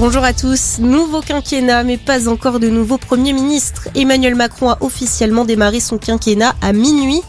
Bonjour à tous. Nouveau quinquennat, mais pas encore de nouveau Premier ministre. Emmanuel Macron a officiellement démarré son quinquennat à minuit.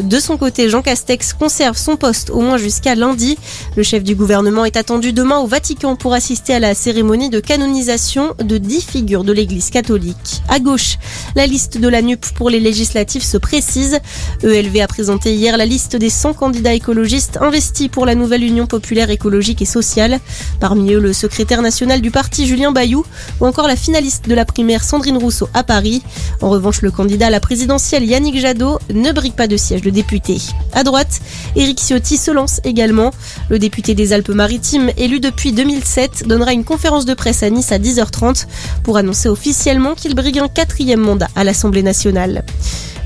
De son côté, Jean Castex conserve son poste au moins jusqu'à lundi. Le chef du gouvernement est attendu demain au Vatican pour assister à la cérémonie de canonisation de dix figures de l'Église catholique. À gauche, la liste de la NUP pour les législatives se précise. ELV a présenté hier la liste des 100 candidats écologistes investis pour la nouvelle Union populaire écologique et sociale. Parmi eux, le secrétaire national du parti Julien Bayou ou encore la finaliste de la primaire Sandrine Rousseau à Paris. En revanche, le candidat à la présidentielle Yannick Jadot ne brigue pas de siège de député. À droite, Éric Ciotti se lance également. Le député des Alpes-Maritimes, élu depuis 2007, donnera une conférence de presse à Nice à 10h30 pour annoncer officiellement qu'il brigue un quatrième mandat à l'Assemblée nationale.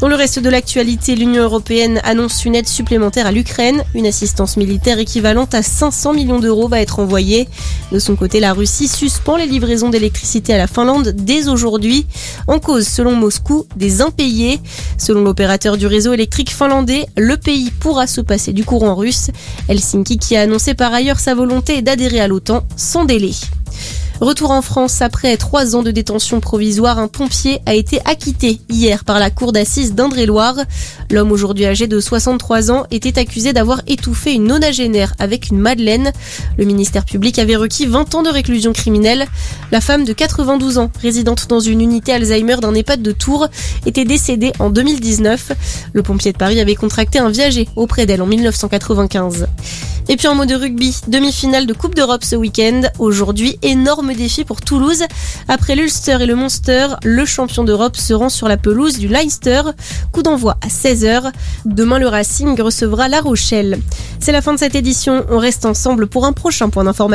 Dans le reste de l'actualité, l'Union européenne annonce une aide supplémentaire à l'Ukraine. Une assistance militaire équivalente à 500 millions d'euros va être envoyée. De son côté, la Russie suspend les livraisons d'électricité à la Finlande dès aujourd'hui. En cause, selon Moscou, des impayés. Selon l'opérateur du réseau électrique finlandais, le pays pourra se passer du courant russe. Helsinki qui a annoncé par ailleurs sa volonté d'adhérer à l'OTAN sans délai. Retour en France après trois ans de détention provisoire, un pompier a été acquitté hier par la cour d'assises d'Indre-et-Loire. L'homme aujourd'hui âgé de 63 ans était accusé d'avoir étouffé une nonagénaire avec une madeleine. Le ministère public avait requis 20 ans de réclusion criminelle. La femme de 92 ans, résidente dans une unité Alzheimer d'un EHPAD de Tours, était décédée en 2019. Le pompier de Paris avait contracté un viager auprès d'elle en 1995. Et puis en mode rugby, demi-finale de Coupe d'Europe ce week-end. Aujourd'hui, énorme défi pour Toulouse. Après l'Ulster et le Monster, le champion d'Europe se rend sur la pelouse du Leinster. Coup d'envoi à 16h. Demain, le Racing recevra La Rochelle. C'est la fin de cette édition. On reste ensemble pour un prochain point d'information.